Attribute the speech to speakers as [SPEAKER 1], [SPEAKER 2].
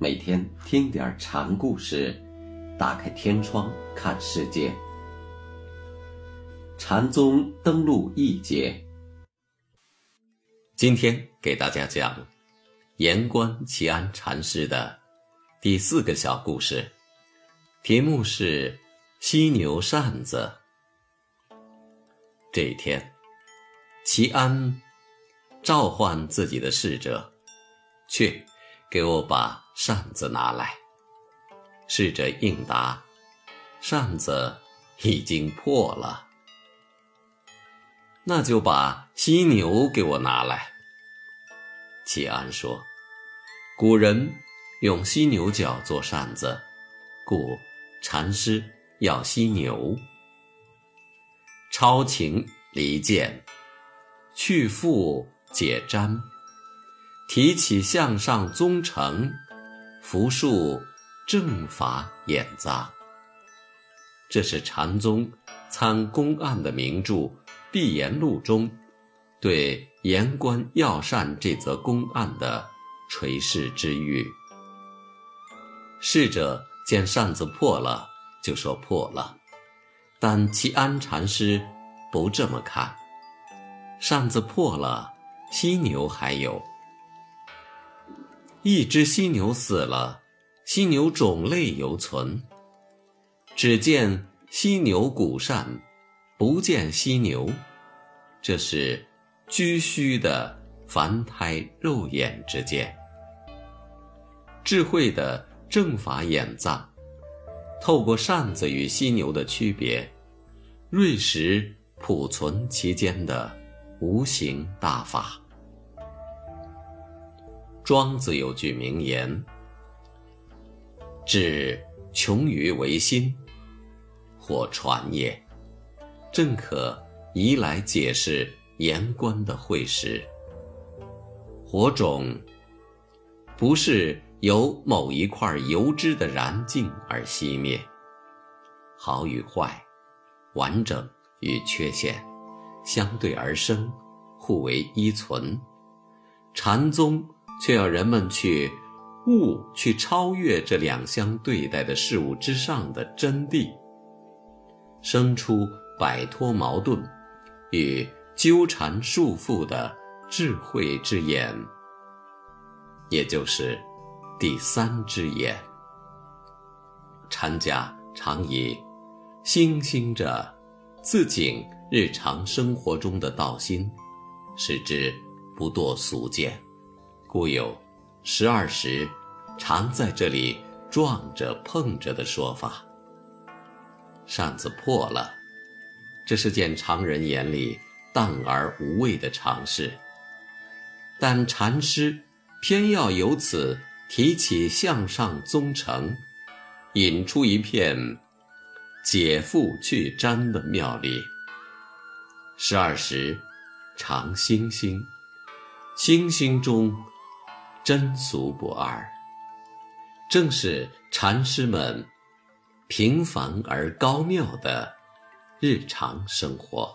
[SPEAKER 1] 每天听点禅故事，打开天窗看世界。禅宗登陆一节，今天给大家讲言观齐安禅师的第四个小故事，题目是《犀牛扇子》。这一天，齐安召唤自己的侍者，去给我把扇子拿来。侍者应答：“扇子已经破了。”那就把犀牛给我拿来。齐安说：“古人用犀牛角做扇子，故禅师要犀牛。”超情离间，去复解瞻，提起向上宗成，扶树正法演杂。这是禅宗参公案的名著《碧岩录》中对言官要善这则公案的垂示之誉。侍者见扇子破了，就说破了。但齐安禅师不这么看，扇子破了，犀牛还有。一只犀牛死了，犀牛种类犹存。只见犀牛骨扇，不见犀牛，这是居虚的凡胎肉眼之见。智慧的正法眼藏。透过扇子与犀牛的区别，锐识普存其间的无形大法。庄子有句名言：“至穷于为心，或传也。”正可移来解释言官的会识。火种不是。由某一块油脂的燃尽而熄灭，好与坏，完整与缺陷，相对而生，互为依存。禅宗却要人们去悟、去超越这两相对待的事物之上的真谛，生出摆脱矛盾与纠缠束缚的智慧之眼，也就是。第三只眼，禅家常以星星着自警日常生活中的道心，使之不堕俗见，故有十二时常在这里撞着碰着的说法。扇子破了，这是件常人眼里淡而无味的常事，但禅师偏要由此。提起向上宗成，引出一片解缚去粘的妙理。十二时常星星，星星中真俗不二，正是禅师们平凡而高妙的日常生活。